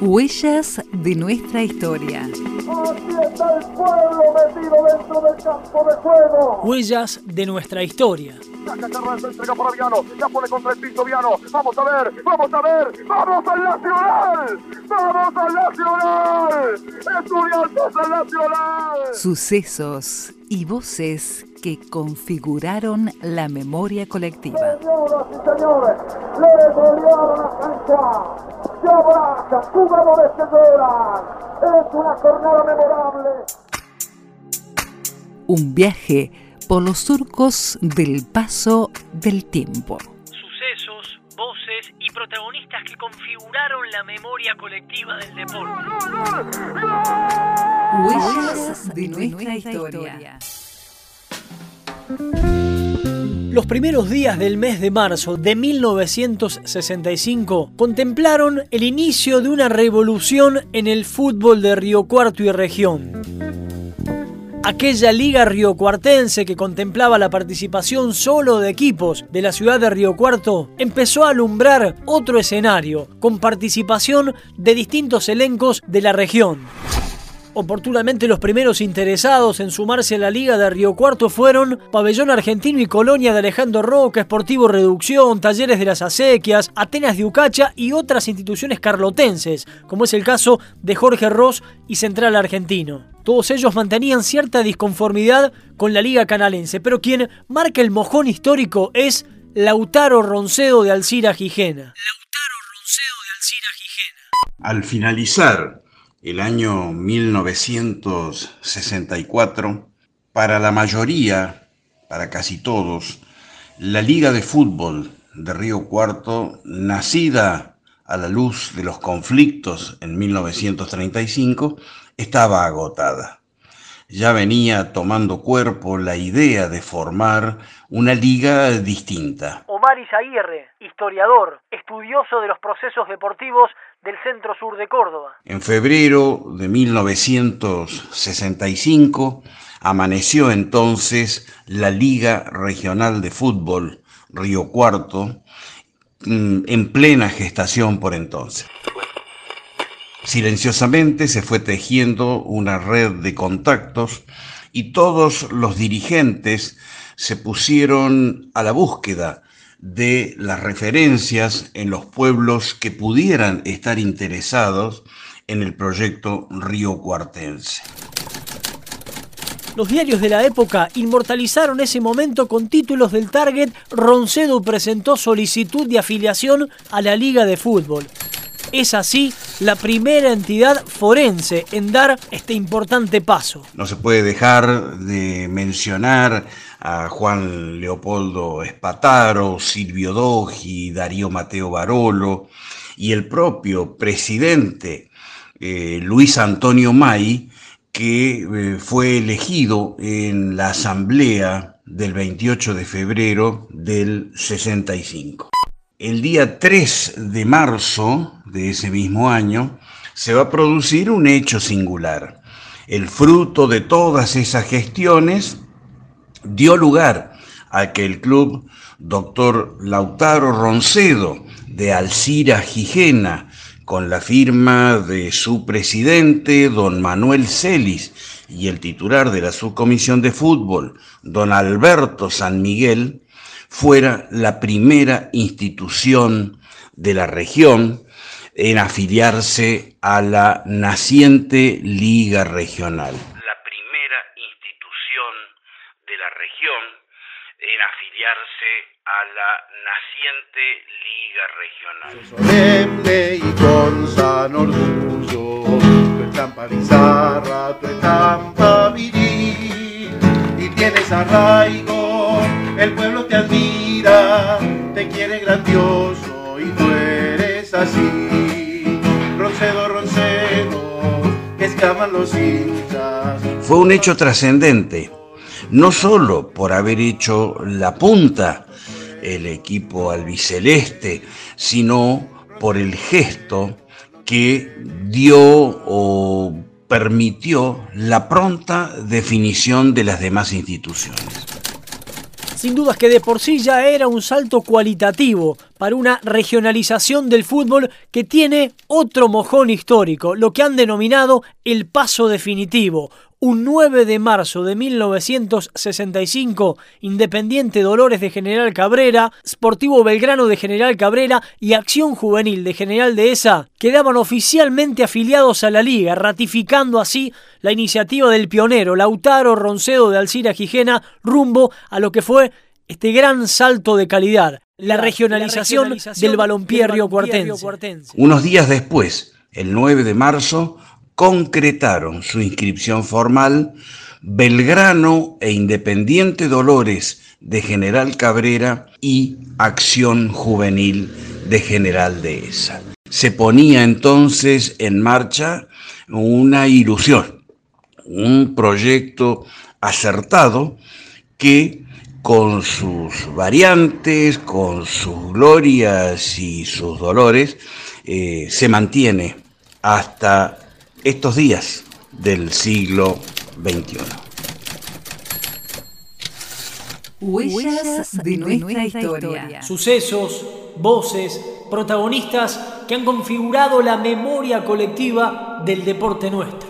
Huellas de nuestra historia. Aquí está el pueblo metido dentro del campo de juego. Huellas de nuestra historia. Saca Carranza, entrega para Viano. La pone contra el piso Viano. Vamos a ver, vamos a ver. ¡Vamos al Nacional! ¡Vamos al Nacional! ¡Estudiantes al Nacional! Sucesos y voces que configuraron la memoria colectiva. Señoras y señores, le golearon a San Juan. Se abraza, jugadores que lloran. Es una jornada memorable. Un viaje por los surcos del paso del tiempo. Sucesos, voces y protagonistas que configuraron la memoria colectiva del deporte. Huellas de nuestra historia. Los primeros días del mes de marzo de 1965 contemplaron el inicio de una revolución en el fútbol de Río Cuarto y región. Aquella liga riocuartense que contemplaba la participación solo de equipos de la ciudad de Río Cuarto empezó a alumbrar otro escenario con participación de distintos elencos de la región. Oportunamente los primeros interesados en sumarse a la Liga de Río Cuarto fueron Pabellón Argentino y Colonia de Alejandro Roca, Esportivo Reducción, Talleres de las Acequias, Atenas de Ucacha y otras instituciones carlotenses, como es el caso de Jorge Ross y Central Argentino. Todos ellos mantenían cierta disconformidad con la Liga Canalense, pero quien marca el mojón histórico es Lautaro Roncedo de Alcira Gijena. Lautaro Roncedo de Alcira Gijena. Al finalizar el año 1964, para la mayoría, para casi todos, la Liga de Fútbol de Río Cuarto, nacida a la luz de los conflictos en 1935, estaba agotada. Ya venía tomando cuerpo la idea de formar una liga distinta. Omar Izaguirre, historiador, estudioso de los procesos deportivos del centro sur de Córdoba. En febrero de 1965 amaneció entonces la Liga Regional de Fútbol Río Cuarto mm, en plena gestación por entonces. Silenciosamente se fue tejiendo una red de contactos y todos los dirigentes se pusieron a la búsqueda de las referencias en los pueblos que pudieran estar interesados en el proyecto Río Cuartense. Los diarios de la época inmortalizaron ese momento con títulos del Target Roncedo presentó solicitud de afiliación a la Liga de Fútbol. Es así la primera entidad forense en dar este importante paso. No se puede dejar de mencionar a Juan Leopoldo Espataro, Silvio Dogi, Darío Mateo Barolo y el propio presidente eh, Luis Antonio May, que eh, fue elegido en la asamblea del 28 de febrero del 65. El día 3 de marzo de ese mismo año se va a producir un hecho singular. El fruto de todas esas gestiones dio lugar a que el club Dr. Lautaro Roncedo de Alcira Gijena, con la firma de su presidente, don Manuel Celis, y el titular de la subcomisión de fútbol, don Alberto San Miguel, fuera la primera institución de la región en afiliarse a la naciente Liga Regional. La primera institución de la región en afiliarse a la naciente Liga Regional. Solemne y con san orgullo, tu estampa bizarra, tu estampa viril, y tienes arraigo, el pueblo te admira, te quiere grandioso y tú eres así. Roncedo, Roncedo, que exclaman los hinchas. Fue un hecho trascendente, no solo por haber hecho la punta el equipo albiceleste, sino por el gesto que dio o permitió la pronta definición de las demás instituciones. Sin dudas que de por sí ya era un salto cualitativo para una regionalización del fútbol que tiene otro mojón histórico, lo que han denominado el paso definitivo, un 9 de marzo de 1965, Independiente Dolores de General Cabrera, Sportivo Belgrano de General Cabrera y Acción Juvenil de General Dehesa quedaban oficialmente afiliados a la liga, ratificando así la iniciativa del pionero Lautaro Roncedo de Alcira Gijena rumbo a lo que fue este gran salto de calidad, la regionalización, del balompié riocuartense. Unos días después, el 9 de marzo, concretaron su inscripción formal Belgrano e Independiente Dolores de General Cabrera y Acción Juvenil de General Dehesa. Se ponía entonces en marcha una ilusión, un proyecto acertado que con sus variantes, con sus glorias y sus dolores, eh, se mantiene hasta estos días del siglo XXI. Huellas de nuestra historia. Sucesos, voces, protagonistas que han configurado la memoria colectiva del deporte nuestro.